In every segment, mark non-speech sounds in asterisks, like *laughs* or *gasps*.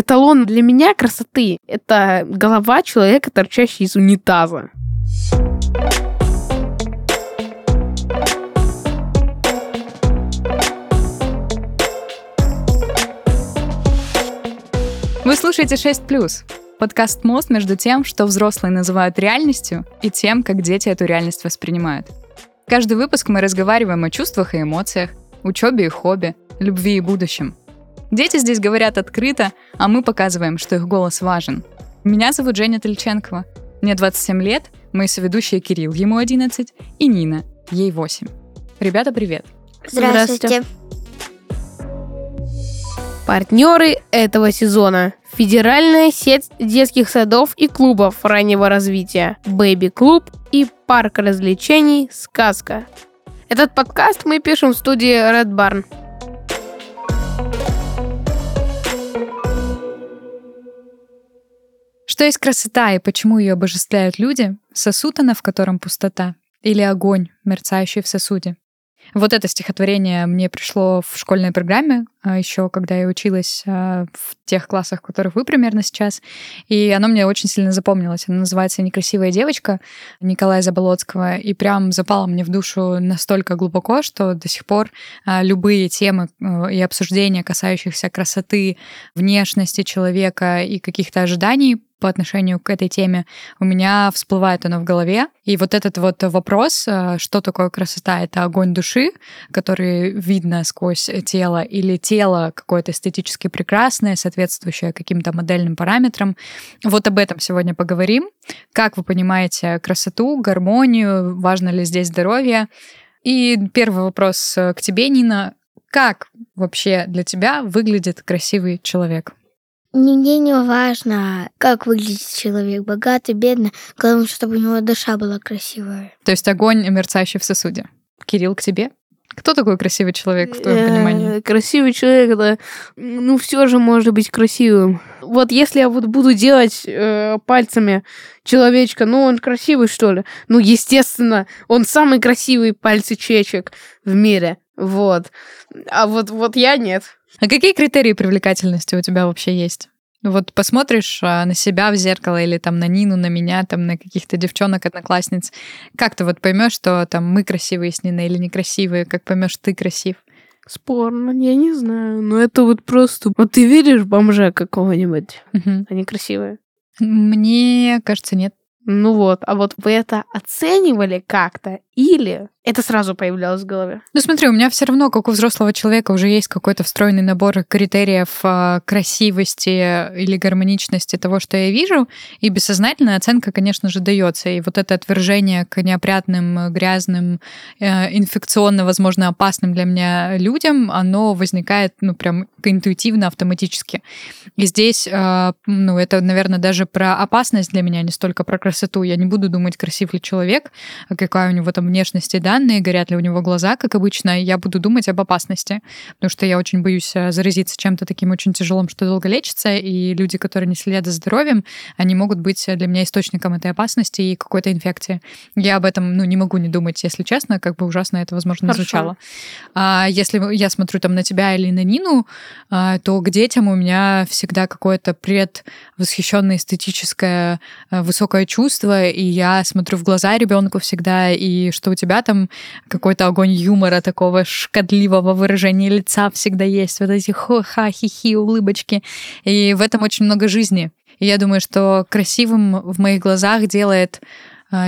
Эталон для меня красоты — это голова человека, торчащая из унитаза. Вы слушаете 6+, подкаст «Мост» между тем, что взрослые называют реальностью, и тем, как дети эту реальность воспринимают. Каждый выпуск мы разговариваем о чувствах и эмоциях, учебе и хобби, любви и будущем. Дети здесь говорят открыто, а мы показываем, что их голос важен. Меня зовут Женя Тельченкова. Мне 27 лет, мои соведущие Кирилл, ему 11, и Нина, ей 8. Ребята, привет. Здравствуйте. Партнеры этого сезона. Федеральная сеть детских садов и клубов раннего развития Baby Клуб и парк развлечений «Сказка». Этот подкаст мы пишем в студии Red Barn. Что есть красота и почему ее обожествляют люди? Сосуд она, в котором пустота? Или огонь, мерцающий в сосуде? Вот это стихотворение мне пришло в школьной программе, еще когда я училась а, в тех классах, в которых вы примерно сейчас. И оно мне очень сильно запомнилось. Оно называется «Некрасивая девочка» Николая Заболоцкого. И прям запало мне в душу настолько глубоко, что до сих пор а, любые темы и обсуждения, касающихся красоты, внешности человека и каких-то ожиданий по отношению к этой теме, у меня всплывает оно в голове. И вот этот вот вопрос, что такое красота, это огонь души, который видно сквозь тело, или тело какое-то эстетически прекрасное, соответствующее каким-то модельным параметрам. Вот об этом сегодня поговорим. Как вы понимаете красоту, гармонию, важно ли здесь здоровье? И первый вопрос к тебе, Нина. Как вообще для тебя выглядит красивый человек? Нигде не важно, как выглядит человек, богатый, бедный. Главное, чтобы у него душа была красивая. То есть огонь, мерцающий в сосуде. Кирилл, к тебе? Кто такой красивый человек в твоем понимании? Э, красивый человек это, ну, все же может быть красивым. Вот если я вот буду делать э, пальцами человечка, ну, он красивый, что ли? Ну, естественно, он самый красивый пальцечечек в мире. Вот. А вот, вот я нет. А какие критерии привлекательности у тебя вообще есть? Вот посмотришь а, на себя в зеркало или там на Нину, на меня, там на каких-то девчонок, одноклассниц, как ты вот поймешь, что там мы красивые с Ниной или некрасивые, как поймешь, ты красив? Спорно, я не знаю. Но это вот просто... Вот ты видишь бомжа какого-нибудь? Угу. Они красивые? Мне кажется, нет. Ну вот, а вот вы это оценивали как-то или это сразу появлялось в голове? Ну смотри, у меня все равно, как у взрослого человека, уже есть какой-то встроенный набор критериев э, красивости или гармоничности того, что я вижу, и бессознательная оценка, конечно же, дается. И вот это отвержение к неопрятным, грязным, э, инфекционно, возможно, опасным для меня людям, оно возникает, ну, прям интуитивно, автоматически. И здесь, э, ну, это, наверное, даже про опасность для меня, не столько про красоту. Я не буду думать, красив ли человек, а какая у него там внешности данные, горят ли у него глаза, как обычно, я буду думать об опасности, потому что я очень боюсь э, заразиться чем-то таким очень тяжелым, что долго лечится, и люди, которые не следят за здоровьем, они могут быть для меня источником этой опасности и какой-то инфекции. Я об этом, ну, не могу не думать, если честно, как бы ужасно это, возможно, Хорошо. звучало. А если я смотрю там на тебя или на Нину, а, то к детям у меня всегда какое-то предвосхищенное эстетическое э, высокое чувство, и я смотрю в глаза ребенку всегда, и что у тебя там какой-то огонь юмора, такого шкодливого выражения лица всегда есть, вот эти ха хихи, улыбочки. И в этом очень много жизни. И я думаю, что красивым в моих глазах делает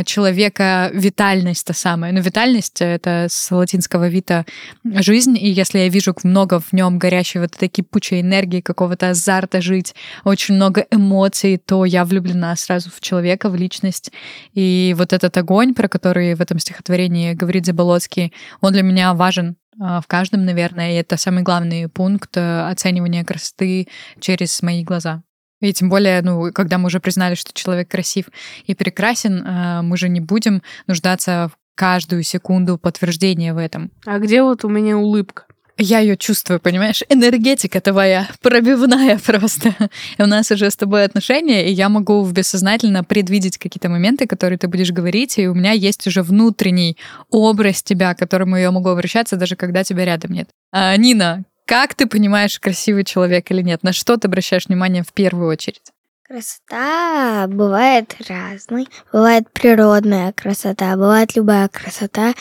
человека витальность та самая. Ну, витальность — это с латинского вита жизнь, и если я вижу много в нем горящей вот этой кипучей энергии, какого-то азарта жить, очень много эмоций, то я влюблена сразу в человека, в личность. И вот этот огонь, про который в этом стихотворении говорит Заболоцкий, он для меня важен а, в каждом, наверное, и это самый главный пункт э, оценивания красоты через мои глаза. И тем более, ну, когда мы уже признали, что человек красив и прекрасен, э, мы же не будем нуждаться в каждую секунду подтверждения в этом. А где вот у меня улыбка? Я ее чувствую, понимаешь? Энергетика твоя пробивная просто. *laughs* И у нас уже с тобой отношения, и я могу бессознательно предвидеть какие-то моменты, которые ты будешь говорить, и у меня есть уже внутренний образ тебя, к которому я могу обращаться, даже когда тебя рядом нет. А, Нина, Как ты понимаешь, красивый человек или нет? На что ты обращаешь внимание в первую очередь? Красота бывает разной. Бывает природная красота, бывает любая красота.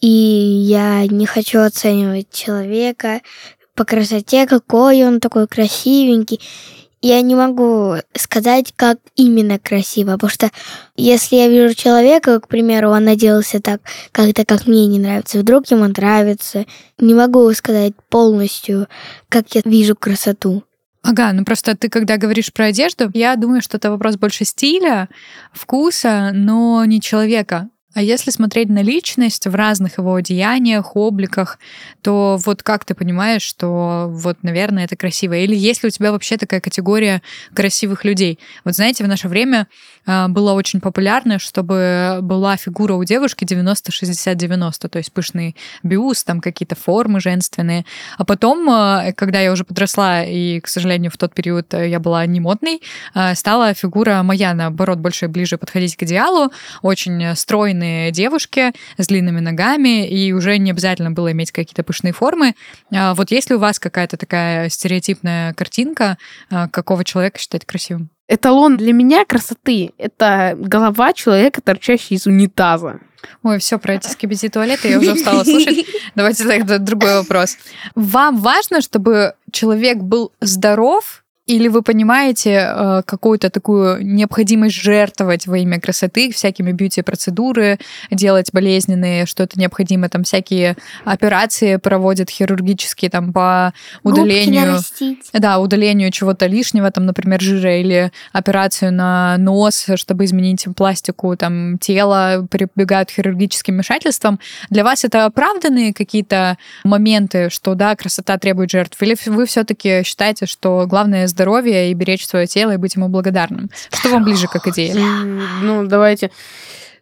И я не хочу оценивать человека по красоте, какой он такой красивенький. Я не могу сказать, как именно красиво, потому что если я вижу человека, к примеру, он наделался так, как-то как мне не нравится, вдруг ему нравится, не могу сказать полностью, как я вижу красоту. Ага, ну просто ты, когда говоришь про одежду, я думаю, что это вопрос больше стиля, вкуса, но не человека. А если смотреть на личность в разных его деяниях, обликах, то вот как ты понимаешь, что вот, наверное, это красиво? Или есть ли у тебя вообще такая категория красивых людей? Вот знаете, в наше время а, было очень популярно, чтобы была фигура у девушки 90-60-90, то есть пышный бюст, там какие-то формы женственные. А потом, а, когда я уже подросла, и, к сожалению, в тот период я была не модной, а, стала фигура моя, наоборот, больше ближе подходить к идеалу, очень стройная стройные девушки с длинными ногами, и уже не обязательно было иметь какие-то пышные формы. А вот есть ли у вас какая-то такая стереотипная картинка, а, какого человека считать красивым? Эталон для меня красоты — это голова человека, торчащая из унитаза. Ой, все про эти скибизи туалеты я уже устала слушать. Давайте тогда другой вопрос. Вам важно, чтобы человек был здоров, или вы понимаете э, какую-то такую необходимость жертвовать во имя красоты всякими бьюти-процедуры, делать болезненные, что это необходимо, там всякие операции проводят хирургические там по удалению... Да, удалению чего-то лишнего, там, например, жира, или операцию на нос, чтобы изменить пластику там тела, прибегают к хирургическим вмешательствам. Для вас это оправданные какие-то моменты, что да, красота требует жертв? Или вы все-таки считаете, что главное здоровье и беречь свое тело и быть ему благодарным. Что вам ближе как идея? Ну, давайте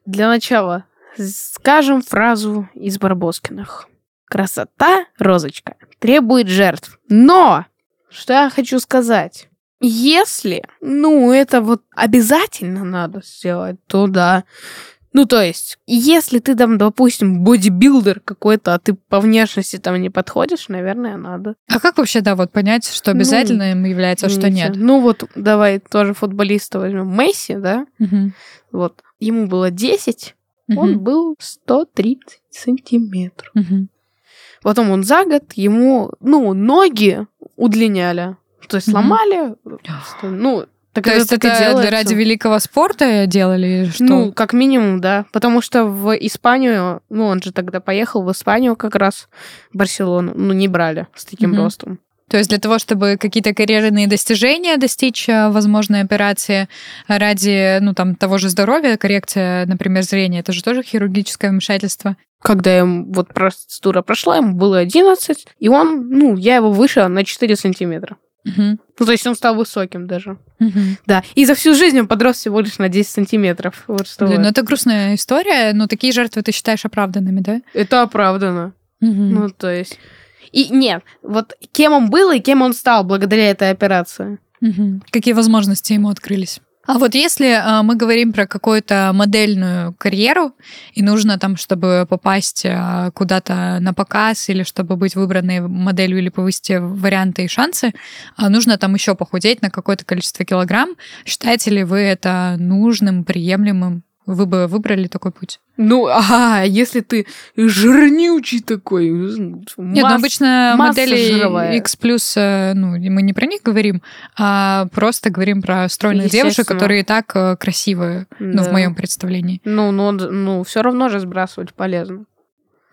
для начала скажем фразу из Барбоскиных. Красота, розочка, требует жертв. Но, что я хочу сказать, если, ну, это вот обязательно надо сделать, то да, ну, то есть, если ты там, допустим, бодибилдер какой-то, а ты по внешности там не подходишь, наверное, надо. А как вообще, да, вот понять, что обязательно ну, им является, а что нет? Ну, вот давай тоже футболиста возьмем. Месси, да? Угу. Вот. Ему было 10, угу. он был 130 сантиметров. Угу. Потом он за год, ему, ну, ноги удлиняли. То есть сломали, *gasps* ну, так То есть это делается. ради великого спорта делали? Что? Ну, как минимум, да. Потому что в Испанию, ну, он же тогда поехал в Испанию как раз, в Барселону, ну, не брали с таким угу. ростом. То есть для того, чтобы какие-то карьерные достижения достичь э, возможной операции ради, ну, там, того же здоровья, коррекция, например, зрения, это же тоже хирургическое вмешательство. Когда ему вот процедура прошла, ему было 11, и он, ну, я его выше на 4 сантиметра. Угу. Ну, то есть он стал высоким даже. Угу. Да. И за всю жизнь он подрос всего лишь на 10 сантиметров. Вот что Блин, ну это грустная история, но такие жертвы ты считаешь оправданными, да? Это оправдано. Угу. Ну, то есть... И нет, вот кем он был и кем он стал благодаря этой операции. Угу. Какие возможности ему открылись? А вот если э, мы говорим про какую-то модельную карьеру, и нужно там, чтобы попасть э, куда-то на показ или чтобы быть выбранной моделью или повысить варианты и шансы, э, нужно там еще похудеть на какое-то количество килограмм. Считаете ли вы это нужным, приемлемым? Вы бы выбрали такой путь? Ну, ага, если ты жирнючий такой. Масс, Нет, ну обычно модели жировая. X+, э, ну, мы не про них говорим, а просто говорим про стройных девушек, которые и так э, красивые, да. ну, в моем представлении. Ну, ну, ну, все равно же сбрасывать полезно.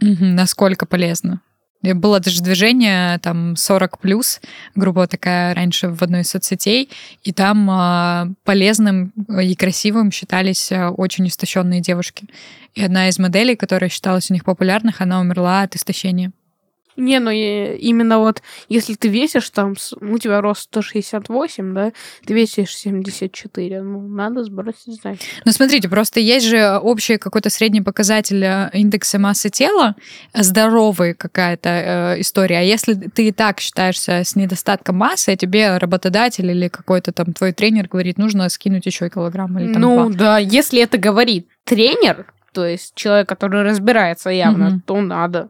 Угу, насколько полезно? Было даже движение, там, 40 плюс, грубо такая, раньше в одной из соцсетей, и там э, полезным и красивым считались а, очень истощенные девушки. И одна из моделей, которая считалась у них популярных, она умерла от истощения. Не, ну именно вот, если ты весишь там, ну, у тебя рост 168, да, ты весишь 74, ну, надо сбросить, значит. Ну, смотрите, просто есть же общий какой-то средний показатель э, индекса массы тела, здоровый какая-то э, история. А если ты и так считаешься с недостатком массы, а тебе работодатель или какой-то там твой тренер говорит, нужно скинуть еще килограмм или там Ну, два. да, если это говорит тренер, то есть человек, который разбирается явно, mm-hmm. то надо.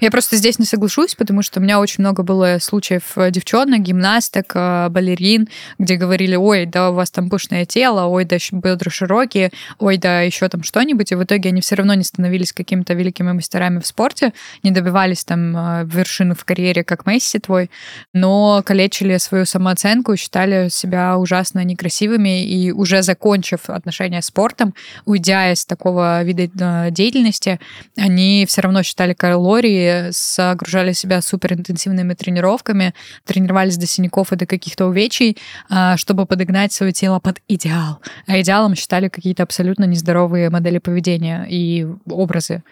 Я просто здесь не соглашусь, потому что у меня очень много было случаев э, девчонок, гимнасток, э, балерин, где говорили, ой, да у вас там пышное тело, ой, да бедра широкие, ой, да еще там что-нибудь, и в итоге они все равно не становились какими-то великими мастерами в спорте, не добивались там э, вершины в карьере, как Месси твой, но калечили свою самооценку, считали себя ужасно некрасивыми, и уже закончив отношения с спортом, уйдя из такого вида деятельности, они все равно считали калории, загружали себя суперинтенсивными тренировками, тренировались до синяков и до каких-то увечий, а, чтобы подогнать свое тело под идеал. А идеалом считали какие-то абсолютно нездоровые модели поведения и образы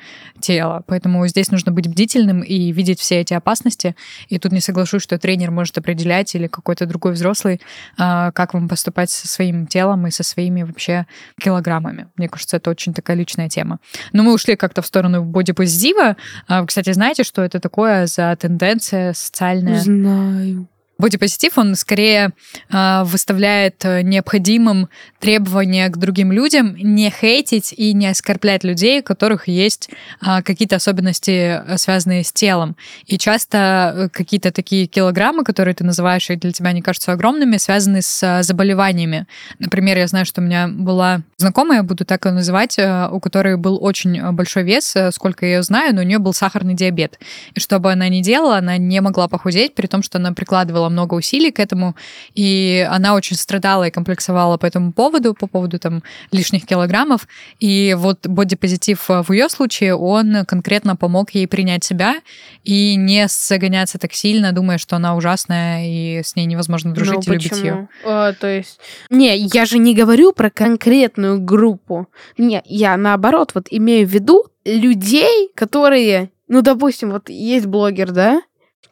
тела. Поэтому здесь нужно быть бдительным и видеть все эти опасности. И тут не соглашусь, что тренер может определять или какой-то другой взрослый, а, как вам поступать со своим телом и со своими вообще килограммами. Мне кажется, это очень такая личная тема. Но мы ушли как-то в сторону бодипозитива. А, кстати, знаете, что это такое за тенденция социальная? Знаю. Бодипозитив, он скорее э, выставляет э, необходимым требования к другим людям не хейтить и не оскорблять людей, у которых есть э, какие-то особенности, э, связанные с телом. И часто э, какие-то такие килограммы, которые ты называешь, и для тебя не кажутся огромными, связаны с заболеваниями. Например, я знаю, что у меня была знакомая, буду так ее называть, у которой был очень большой вес, сколько я ее знаю, но у нее был сахарный диабет. И что бы она ни делала, она не могла похудеть, при том, что она прикладывала приложила много усилий к этому, и она очень страдала и комплексовала по этому поводу, по поводу там лишних килограммов. И вот бодипозитив в ее случае, он конкретно помог ей принять себя и не загоняться так сильно, думая, что она ужасная и с ней невозможно дружить ну, и любить ее. А, то есть, не, я же не говорю про конкретную группу. Не, я наоборот вот имею в виду людей, которые, ну, допустим, вот есть блогер, да,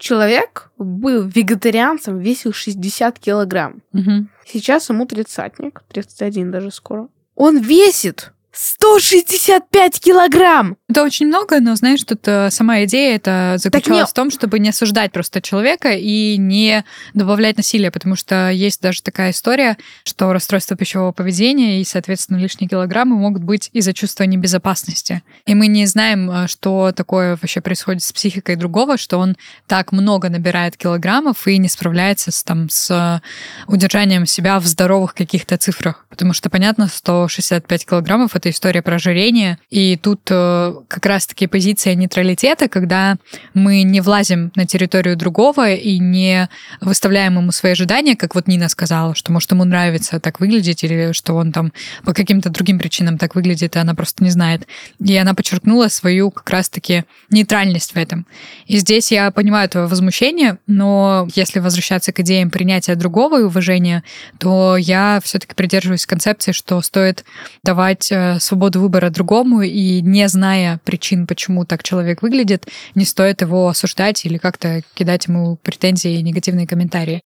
человек был вегетарианцем, весил 60 килограмм. Угу. Сейчас ему тридцатник, 31 даже скоро. Он весит 165 килограмм! Это очень много, но знаешь, тут э, сама идея это заключалась в том, чтобы не осуждать просто человека и не добавлять насилия, потому что есть даже такая история, что расстройство пищевого поведения и, соответственно, лишние килограммы могут быть из-за чувства небезопасности. И мы не знаем, э, что такое вообще происходит с психикой другого, что он так много набирает килограммов и не справляется с, там, с удержанием себя в здоровых каких-то цифрах. Потому что понятно, 165 килограммов — это история про ожирение, и тут э, как раз-таки позиция нейтралитета, когда мы не влазим на территорию другого и не выставляем ему свои ожидания, как вот Нина сказала, что может ему нравится так выглядеть, или что он там по каким-то другим причинам так выглядит, и она просто не знает. И она подчеркнула свою как раз-таки нейтральность в этом. И здесь я понимаю твое возмущение, но если возвращаться к идеям принятия другого и уважения, то я все-таки придерживаюсь концепции, что стоит давать э, свободу выбора другому и не зная причин, почему так человек выглядит, не стоит его осуждать или как-то кидать ему претензии и негативные комментарии.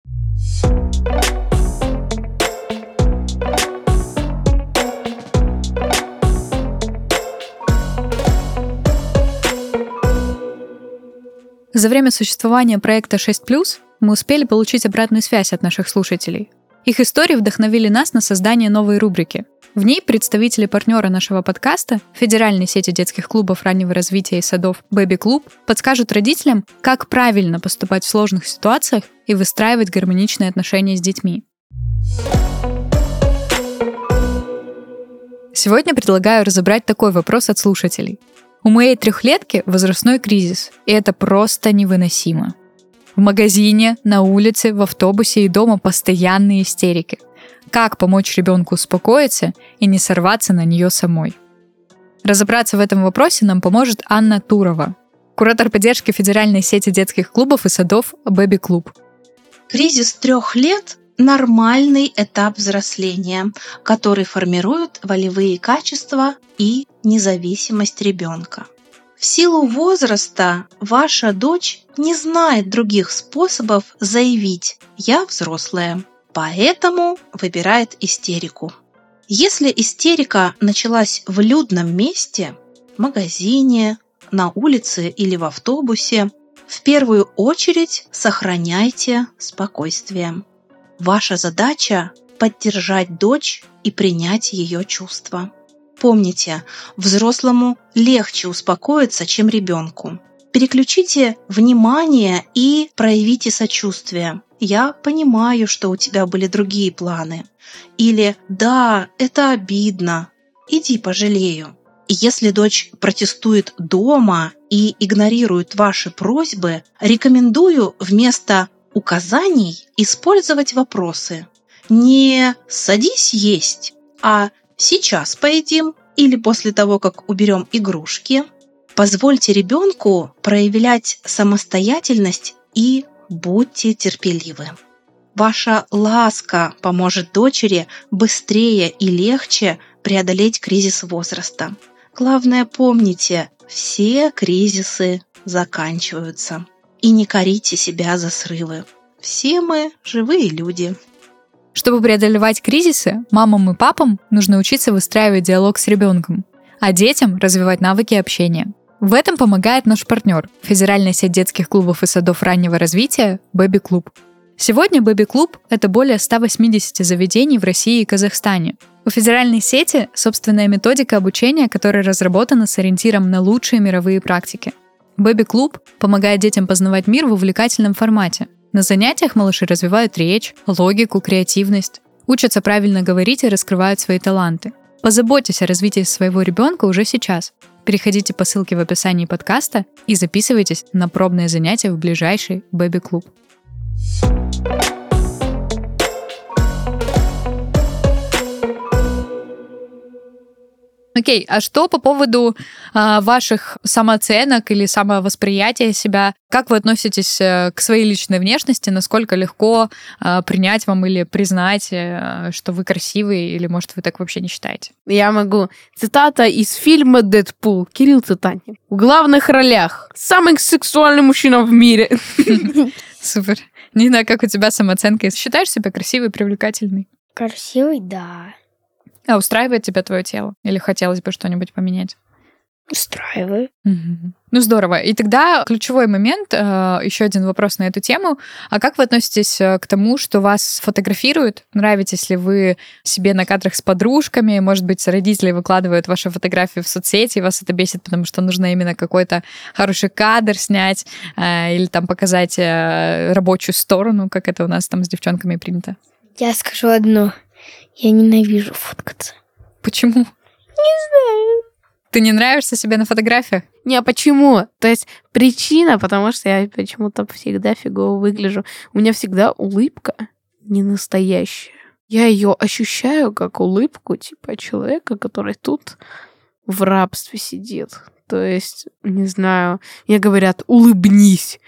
За время существования проекта 6+, мы успели получить обратную связь от наших слушателей. Их истории вдохновили нас на создание новой рубрики в ней представители партнера нашего подкаста, Федеральной сети детских клубов раннего развития и садов Baby Club, подскажут родителям, как правильно поступать в сложных ситуациях и выстраивать гармоничные отношения с детьми. Сегодня предлагаю разобрать такой вопрос от слушателей. У моей трехлетки возрастной кризис, и это просто невыносимо. В магазине, на улице, в автобусе и дома постоянные истерики – как помочь ребенку успокоиться и не сорваться на нее самой. Разобраться в этом вопросе нам поможет Анна Турова, куратор поддержки Федеральной сети детских клубов и садов «Бэби Клуб». Кризис трех лет – нормальный этап взросления, который формирует волевые качества и независимость ребенка. В силу возраста ваша дочь не знает других способов заявить «я взрослая», поэтому выбирает истерику. Если истерика началась в людном месте, магазине, на улице или в автобусе, в первую очередь сохраняйте спокойствие. Ваша задача – поддержать дочь и принять ее чувства. Помните, взрослому легче успокоиться, чем ребенку. Переключите внимание и проявите сочувствие. Я понимаю, что у тебя были другие планы. Или «Да, это обидно. Иди пожалею». Если дочь протестует дома и игнорирует ваши просьбы, рекомендую вместо указаний использовать вопросы. Не «садись есть», а «сейчас поедим» или после того, как уберем игрушки. Позвольте ребенку проявлять самостоятельность и будьте терпеливы. Ваша ласка поможет дочери быстрее и легче преодолеть кризис возраста. Главное помните, все кризисы заканчиваются. И не корите себя за срывы. Все мы живые люди. Чтобы преодолевать кризисы, мамам и папам нужно учиться выстраивать диалог с ребенком, а детям развивать навыки общения. В этом помогает наш партнер – Федеральная сеть детских клубов и садов раннего развития «Бэби Клуб». Сегодня «Бэби Клуб» — это более 180 заведений в России и Казахстане. У федеральной сети собственная методика обучения, которая разработана с ориентиром на лучшие мировые практики. «Бэби Клуб» помогает детям познавать мир в увлекательном формате. На занятиях малыши развивают речь, логику, креативность, учатся правильно говорить и раскрывают свои таланты. Позаботьтесь о развитии своего ребенка уже сейчас. Переходите по ссылке в описании подкаста и записывайтесь на пробное занятие в ближайший Бэби-клуб. Окей, а что по поводу а, ваших самооценок или самовосприятия себя? Как вы относитесь э, к своей личной внешности? Насколько легко а, принять вам или признать, а, что вы красивый, или, может, вы так вообще не считаете? Я могу. Цитата из фильма «Дэдпул». Кирилл Цитанин. В главных ролях. Самый сексуальный мужчина в мире. *laughs* Супер. Нина, как у тебя самооценка? Считаешь себя красивой, привлекательной? Красивый, да. А устраивает тебя твое тело? Или хотелось бы что-нибудь поменять? Устраивает. Угу. Ну здорово. И тогда ключевой момент, э, еще один вопрос на эту тему. А как вы относитесь э, к тому, что вас фотографируют? Нравитесь ли вы себе на кадрах с подружками? Может быть, родители выкладывают ваши фотографии в соцсети, и вас это бесит, потому что нужно именно какой-то хороший кадр снять э, или там показать рабочую сторону, как это у нас там с девчонками принято? Я скажу одно. Я ненавижу фоткаться. Почему? Не знаю. Ты не нравишься себе на фотографиях? Не, а почему? То есть причина, потому что я почему-то всегда фигово выгляжу. У меня всегда улыбка не настоящая. Я ее ощущаю как улыбку типа человека, который тут в рабстве сидит. То есть, не знаю, мне говорят, улыбнись.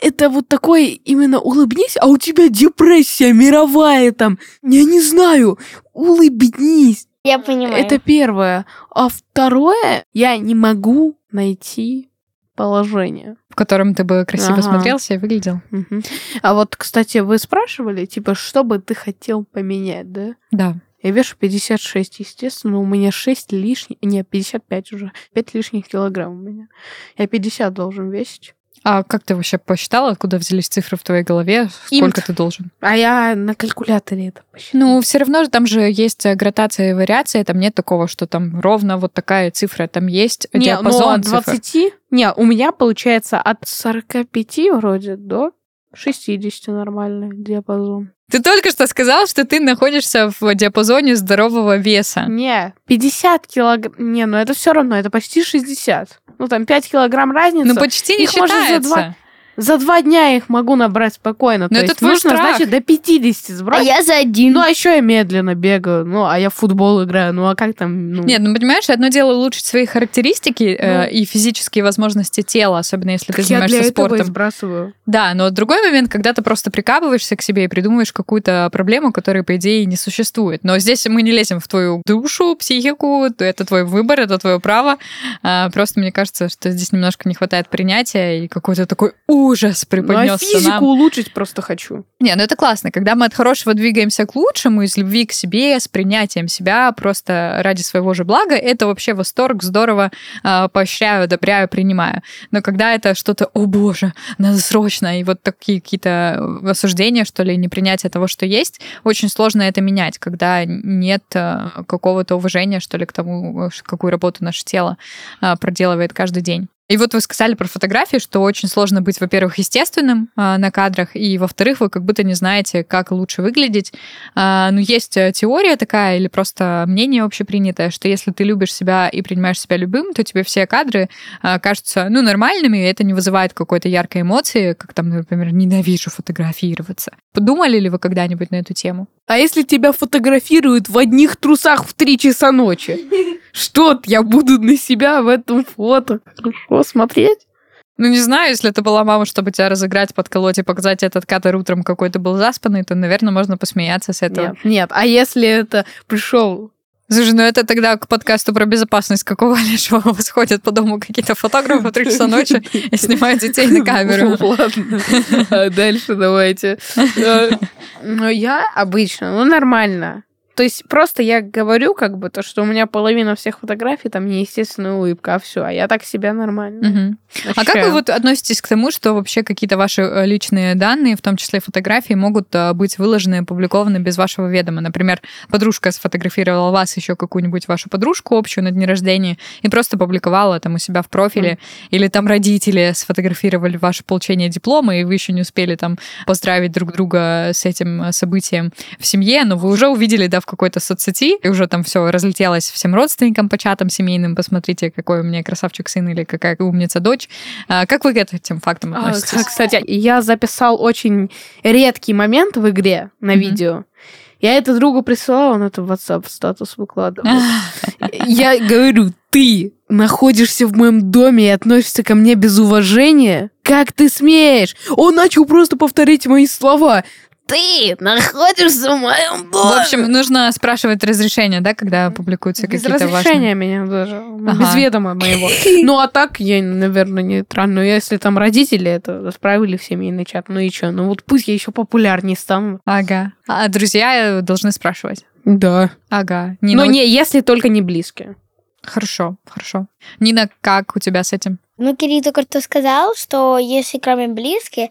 Это вот такое именно улыбнись, а у тебя депрессия мировая там. Я не знаю, улыбнись. Я понимаю. Это первое. А второе, я не могу найти положение. В котором ты бы красиво ага. смотрелся и выглядел. Угу. А вот, кстати, вы спрашивали, типа, что бы ты хотел поменять, да? Да. Я вешу 56, естественно, у меня 6 лишних, не, 55 уже, 5 лишних килограмм у меня. Я 50 должен весить. А как ты вообще посчитала, откуда взялись цифры в твоей голове? Сколько Имт. ты должен? А я на калькуляторе это посчитала. Ну, все равно же там же есть градация и вариация, там нет такого, что там ровно вот такая цифра, там есть не, диапазон ну, от 20? Цифр. Не, у меня получается от 45 вроде до 60 нормальный диапазон. Ты только что сказал, что ты находишься в диапазоне здорового веса. Не, 50 килограмм. Не, ну это все равно, это почти 60. Ну там 5 килограмм разница. Ну почти не Их считается. Может, за два... За два дня их могу набрать спокойно. Но То это есть твой нужно, страх. значит, до 50 сбросить. А я за один. Ну, а еще я медленно бегаю. Ну, а я в футбол играю. Ну, а как там? Ну... Нет, ну понимаешь, одно дело улучшить свои характеристики ну, э, и физические возможности тела, особенно если ты занимаешься я для спортом. Этого сбрасываю. Да, но другой момент, когда ты просто прикапываешься к себе и придумываешь какую-то проблему, которая, по идее, не существует. Но здесь мы не лезем в твою душу, психику, это твой выбор, это твое право. А, просто мне кажется, что здесь немножко не хватает принятия и какой-то такой ужас преподнес ну, а физику нам. улучшить просто хочу. Не, ну это классно, когда мы от хорошего двигаемся к лучшему, из любви к себе, с принятием себя, просто ради своего же блага, это вообще восторг, здорово, э, поощряю, одобряю, принимаю. Но когда это что-то, о боже, надо срочно, и вот такие какие-то осуждения, что ли, непринятие того, что есть, очень сложно это менять, когда нет э, какого-то уважения, что ли, к тому, какую работу наше тело э, проделывает каждый день. И вот вы сказали про фотографии, что очень сложно быть, во-первых, естественным а, на кадрах, и, во-вторых, вы как будто не знаете, как лучше выглядеть. А, ну, есть э, теория такая или просто мнение общепринятое, что если ты любишь себя и принимаешь себя любым, то тебе все кадры а, кажутся, ну, нормальными, и это не вызывает какой-то яркой эмоции, как там, например, ненавижу фотографироваться. Подумали ли вы когда-нибудь на эту тему? А если тебя фотографируют в одних трусах в 3 часа ночи? *laughs* Что я буду на себя в этом фото хорошо смотреть? Ну, не знаю, если это была мама, чтобы тебя разыграть, подколоть и показать этот кадр утром какой-то был заспанный, то, наверное, можно посмеяться с этого. Нет, нет. А если это пришел Слушай, ну это тогда к подкасту про безопасность какого *laughs* лишь у вас ходят по дому какие-то фотографы в 3 часа ночи и снимают детей на камеру. *laughs* Ладно. *laughs* Дальше давайте. Э, Ну, я обычно, ну, нормально. То есть просто я говорю как бы то, что у меня половина всех фотографий там неестественная улыбка, а все, а я так себя нормально. Мгм. А как вы вот относитесь к тому, что вообще какие-то ваши э, личные данные, в том числе фотографии, могут э, быть выложены опубликованы без вашего ведома? Например, подружка сфотографировала вас, еще какую-нибудь вашу подружку общую на дне рождения, и просто публиковала там у себя в профиле, или там родители сфотографировали ваше получение диплома, и вы еще не успели там поздравить друг друга с этим э, событием в семье, но вы уже увидели, да, в какой-то соцсети, и уже там все разлетелось всем родственникам по чатам семейным, посмотрите, какой у меня красавчик сын или какая умница дочь. А Как вы к этим фактам А, относитесь? Кстати, я записал очень редкий момент в игре на Мгм. видео. Я это другу присылала, он это в WhatsApp статус выкладывал. *laughs* Я говорю, ты находишься в моем доме и относишься ко мне без уважения? Как ты смеешь? Он начал просто повторить мои слова. Ты находишься в моем доме. В общем, нужно спрашивать разрешение, да, когда публикуются без какие-то разрешения важные... меня даже, ну, Ага. без ведома моего. *laughs* Ну, а так я, наверное, нейтрально. Но если там родители это справили в семейный чат, ну и что? Ну вот пусть я еще популярнее стану. Ага. А друзья должны спрашивать. Да. Ага. Но Нина, вот- не, если только не близкие. Хорошо, хорошо. Нина, как у тебя с этим? Ну, Кирилл только что сказал, что если кроме близких,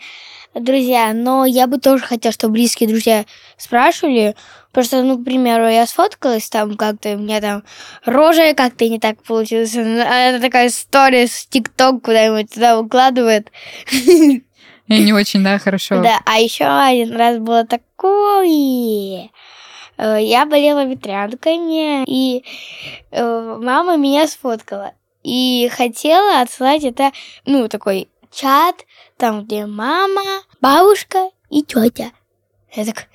друзья, но я бы тоже хотела, чтобы близкие друзья спрашивали, просто, ну, к примеру, я сфоткалась там как-то, у меня там рожа как-то не так получилась, это такая история с ТикТок куда-нибудь туда выкладывает. Я не очень, да, хорошо. Да, а еще один раз было такое. Э, Я болела ветрянками, и э, мама меня сфоткала. И хотела отслать это, ну, такой чат, там, где мама, бабушка и тетя. Я так,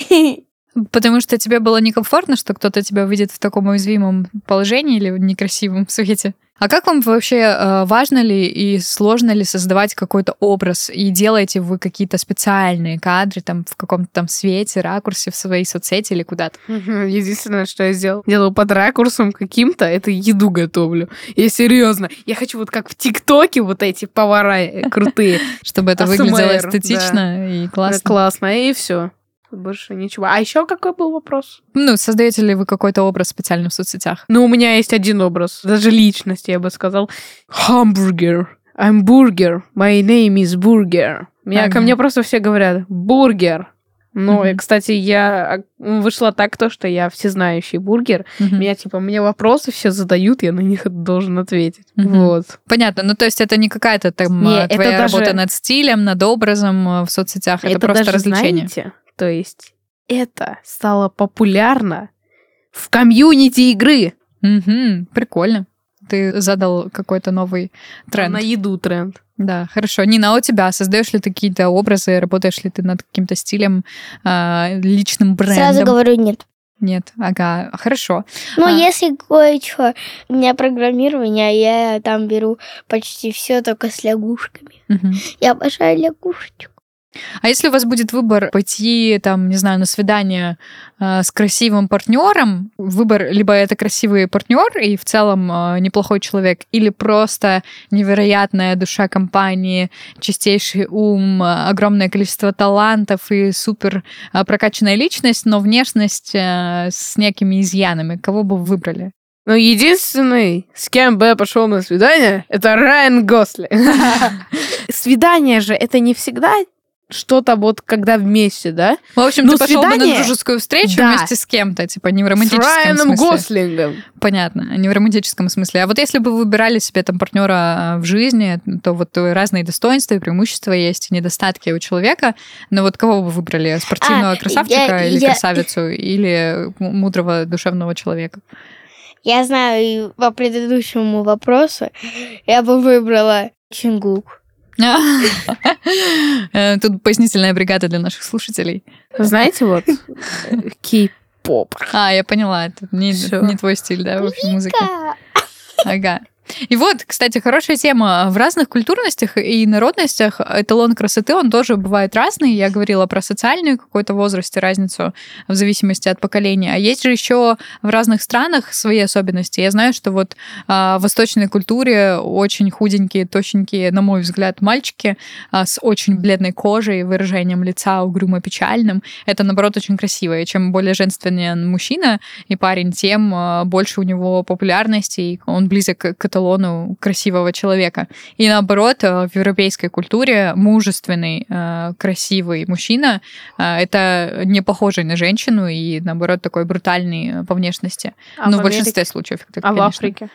нет. *laughs* Потому что тебе было некомфортно, что кто-то тебя увидит в таком уязвимом положении или некрасивом *laughs* свете. А как вам вообще э, важно ли и сложно ли создавать какой-то образ? И делаете вы какие-то специальные кадры там в каком-то там свете, ракурсе в своей соцсети или куда-то? Единственное, что я сделал, делаю под ракурсом каким-то, это еду готовлю. Я серьезно. Я хочу вот как в ТикТоке вот эти повара э, крутые. *laughs* Чтобы это ASMR, выглядело эстетично и классно. Классно. И все. Больше ничего. А еще какой был вопрос? Ну, создаете ли вы какой-то образ специально в соцсетях? Ну, у меня есть один образ, даже личность, я бы сказал. Хамбургер. I'm burger. My name is burger. Меня, Ага. Ко мне просто все говорят бургер. Ну, и, Мгм. кстати, я а, вышло так то, что я всезнающий бургер. Мгм. Меня, типа, мне вопросы все задают, я на них *laughs* должен ответить. Мгм. Вот. Понятно. Ну, то есть это не какая-то там Не, это твоя даже- работа над стилем, над образом э, в соцсетях. Это, просто даже, развлечение. знаете, то есть это стало популярно в комьюнити игры. Мгм. Прикольно. Ты задал какой-то новый тренд. На еду тренд. Да, хорошо. Нина, а у тебя создаешь ли ты какие-то образы, работаешь ли ты над каким-то стилем, а, личным брендом? Сразу говорю нет. Нет, ага, хорошо. Ну, А. если кое-что, у меня программирование, а я там беру почти все только с лягушками. Мгм. Я обожаю лягушечек. А если у вас будет выбор пойти, там, не знаю, на свидание э, с красивым партнером, выбор либо это красивый партнер и в целом э, неплохой человек, или просто невероятная душа компании, чистейший ум, э, огромное количество талантов и супер э, прокачанная личность, но внешность э, с некими изъянами, кого бы вы выбрали? Но единственный, с кем бы я пошел на свидание, это Райан Госли. *laughs* *laughs* Свидание же это не всегда что-то вот когда вместе, да? В общем, Ну, ты пошел бы на дружескую встречу Да. вместе с кем-то, типа не в С романтическом Райаном смысле. Гослингом. Понятно, не в романтическом смысле. А вот если бы вы выбирали себе там партнера в жизни, то вот разные достоинства и преимущества есть, и недостатки у человека. Но вот кого бы вы выбрали? Спортивного А, красавчика я- или я- красавицу? Или мудрого душевного человека? Я знаю, по предыдущему вопросу я бы выбрала Чингук. Э, Тут пояснительная бригада для наших слушателей. Знаете, вот кей-поп. А, я поняла, это не, твой стиль, да, в общем, музыки. Ага. И вот, кстати, хорошая тема. В разных культурностях и народностях эталон красоты, он тоже бывает разный. Я говорила про социальную какой-то возрасте разницу в зависимости от поколения. А есть же еще в разных странах свои особенности. Я знаю, что вот а, в восточной культуре очень худенькие, тощенькие, на мой взгляд, мальчики а, с очень бледной кожей, выражением лица угрюмо-печальным. Это, наоборот, очень красиво. И чем более женственный мужчина и парень, тем а, больше у него популярности, и он близок к эталону красивого человека. И наоборот, э, в европейской культуре мужественный, э, красивый мужчина э, это не похожий на женщину и наоборот такой брутальный по внешности. А ну, в в большинстве случаев. это, А в конечно. Африке?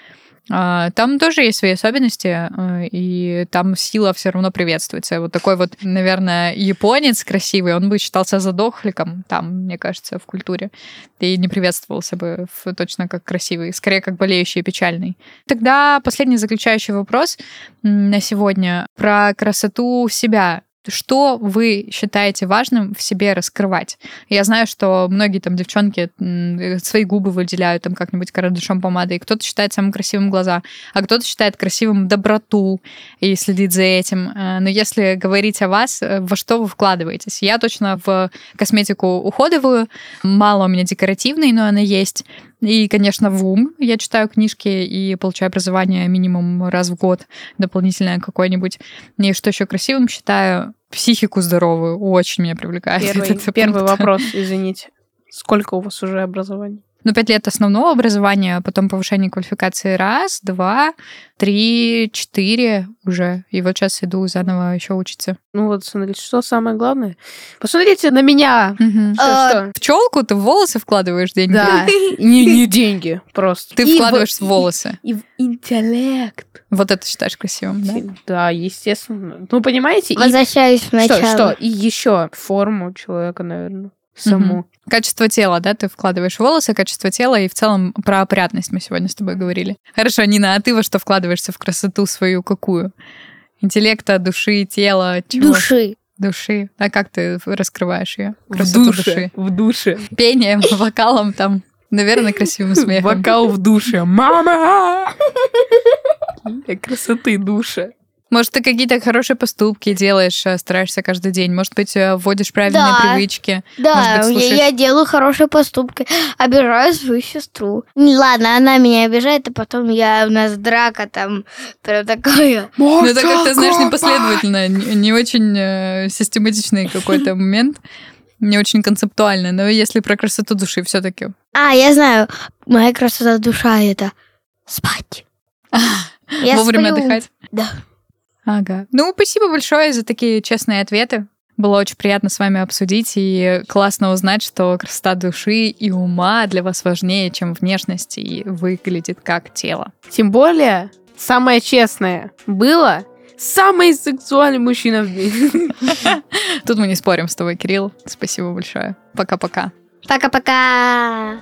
А, Там тоже есть свои особенности, э, и там сила все равно приветствуется. Вот такой вот, наверное, японец красивый, он бы считался задохликом там, мне кажется, в культуре. И не приветствовался бы точно как красивый, скорее как болеющий и печальный. Тогда последний заключающий вопрос на сегодня про красоту себя. Что вы считаете важным в себе раскрывать? Я знаю, что многие там девчонки свои губы выделяют там как-нибудь карандашом помадой. Кто-то считает самым красивым глаза, а кто-то считает красивым доброту и следит за этим. Э, Но если говорить о вас, э, во что вы вкладываетесь? Я точно в косметику уходовую. Мало у меня декоративной, но она есть. И, конечно, в ум. Я читаю книжки и получаю образование минимум раз в год, дополнительное какое-нибудь. И что еще красивым считаю, психику здоровую. Очень меня привлекает. Первый, этот первый пункт. вопрос, *laughs* извините. Сколько у вас уже образований? Ну, пять лет основного образования, потом повышение квалификации раз, два, три, четыре уже. И вот сейчас иду заново еще учиться. Ну вот, смотрите, что самое главное? Посмотрите на меня. Что, А, что? В челку ты в волосы вкладываешь деньги? Да, *laughs* не, не деньги, просто. Ты И вкладываешь в- в волосы. И в интеллект. Вот это считаешь красивым, да? Да, естественно. Ну, понимаете? И- Возвращаюсь в что, начало. что? И еще форму человека, наверное, саму. Качество тела, да, ты вкладываешь волосы, качество тела и в целом про опрятность мы сегодня с тобой говорили. Хорошо, Нина, а ты во что вкладываешься в красоту свою какую? Интеллекта, души, тела, чего? Души. Души. А как ты раскрываешь ее? В душе. В душе. Пением, *laughs* вокалом там, наверное, красивым смехом. Вокал в душе. Мама! *laughs* Для красоты душа. Может, ты какие-то хорошие поступки делаешь, э, стараешься каждый день. Может быть, э, вводишь правильные Да. привычки. Да, Может быть, я- слушаешь- я делаю хорошие поступки, обижаю свою сестру. Не, Ладно, она меня обижает, а потом я у нас драка там прям такая. Ну, это как-то, знаешь, непоследовательно, не не очень э, систематичный какой-то *laughs* момент, не очень концептуально. Но если про красоту души все-таки. А, я знаю, моя красота душа это спать. *laughs* Я Вовремя сплю. отдыхать. Да. Ага. Ну, спасибо большое за такие честные ответы. Было очень приятно с вами обсудить и классно узнать, что красота души и ума для вас важнее, чем внешность и выглядит как тело. Тем более, самое честное было самый сексуальный мужчина в мире. Тут мы не спорим с тобой, Кирилл. Спасибо большое. Пока-пока. Пока-пока.